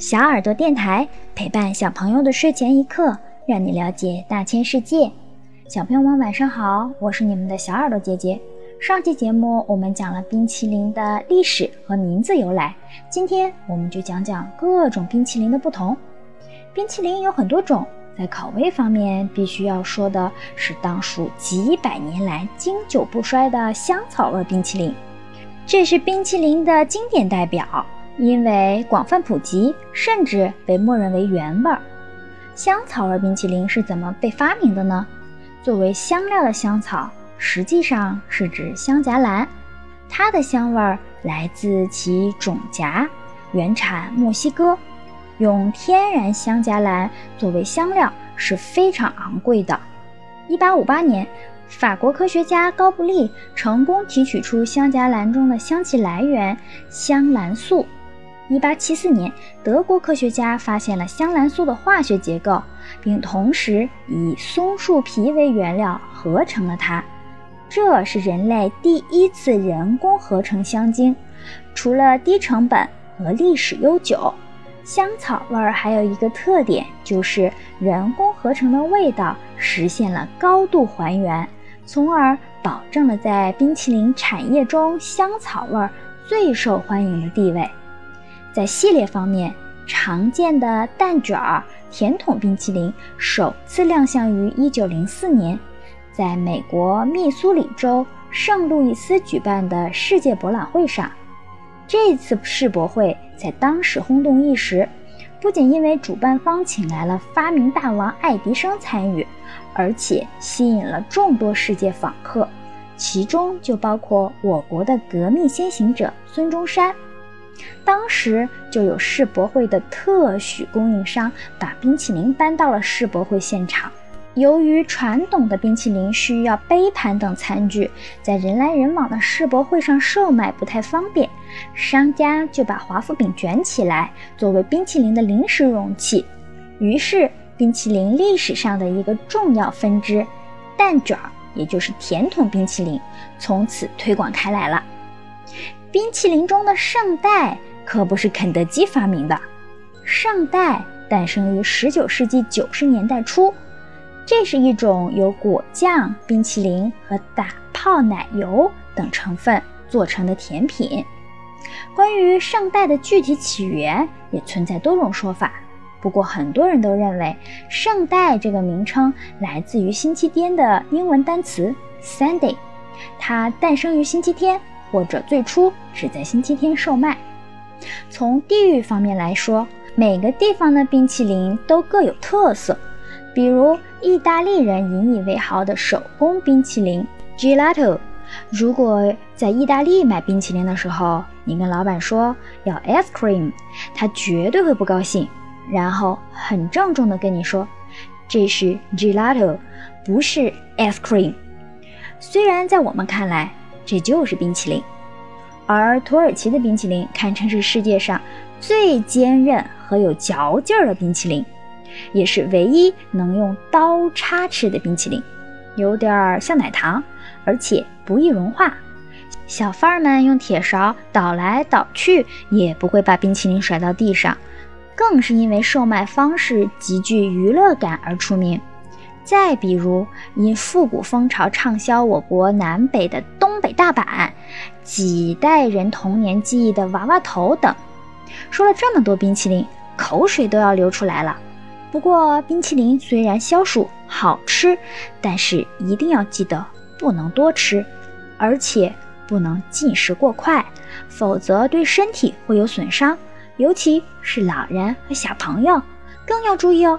小耳朵电台陪伴小朋友的睡前一刻，让你了解大千世界。小朋友们晚上好，我是你们的小耳朵姐姐。上期节目我们讲了冰淇淋的历史和名字由来，今天我们就讲讲各种冰淇淋的不同。冰淇淋有很多种，在口味方面必须要说的是当属几百年来经久不衰的香草味冰淇淋，这是冰淇淋的经典代表。因为广泛普及，甚至被默认为原味儿。香草味冰淇淋是怎么被发明的呢？作为香料的香草，实际上是指香荚兰，它的香味儿来自其种荚，原产墨西哥。用天然香荚兰作为香料是非常昂贵的。一八五八年，法国科学家高布利成功提取出香荚兰中的香气来源——香兰素。一八七四年，德国科学家发现了香兰素的化学结构，并同时以松树皮为原料合成了它。这是人类第一次人工合成香精。除了低成本和历史悠久，香草味儿还有一个特点，就是人工合成的味道实现了高度还原，从而保证了在冰淇淋产业中香草味儿最受欢迎的地位。在系列方面，常见的蛋卷儿甜筒冰淇淋首次亮相于1904年，在美国密苏里州圣路易斯举办的世界博览会上。这次世博会在当时轰动一时，不仅因为主办方请来了发明大王爱迪生参与，而且吸引了众多世界访客，其中就包括我国的革命先行者孙中山。当时就有世博会的特许供应商把冰淇淋搬到了世博会现场。由于传统的冰淇淋需要杯盘等餐具，在人来人往的世博会上售卖不太方便，商家就把华夫饼卷起来作为冰淇淋的临时容器。于是，冰淇淋历史上的一个重要分支——蛋卷儿，也就是甜筒冰淇淋，从此推广开来了。冰淇淋中的圣代可不是肯德基发明的，圣代诞生于19世纪90年代初，这是一种由果酱、冰淇淋和打泡奶油等成分做成的甜品。关于圣代的具体起源也存在多种说法，不过很多人都认为圣代这个名称来自于星期天的英文单词 Sunday，它诞生于星期天。或者最初只在星期天售卖。从地域方面来说，每个地方的冰淇淋都各有特色。比如意大利人引以为豪的手工冰淇淋 Gelato，如果在意大利买冰淇淋的时候，你跟老板说要 ice cream，他绝对会不高兴，然后很郑重的跟你说这是 Gelato，不是 ice cream。虽然在我们看来，这就是冰淇淋，而土耳其的冰淇淋堪称是世界上最坚韧和有嚼劲儿的冰淇淋，也是唯一能用刀叉吃的冰淇淋，有点儿像奶糖，而且不易融化。小贩们用铁勺倒来倒去也不会把冰淇淋甩到地上，更是因为售卖方式极具娱乐感而出名。再比如，因复古风潮畅销我国南北的东北大板，几代人童年记忆的娃娃头等。说了这么多冰淇淋，口水都要流出来了。不过，冰淇淋虽然消暑好吃，但是一定要记得不能多吃，而且不能进食过快，否则对身体会有损伤，尤其是老人和小朋友更要注意哦。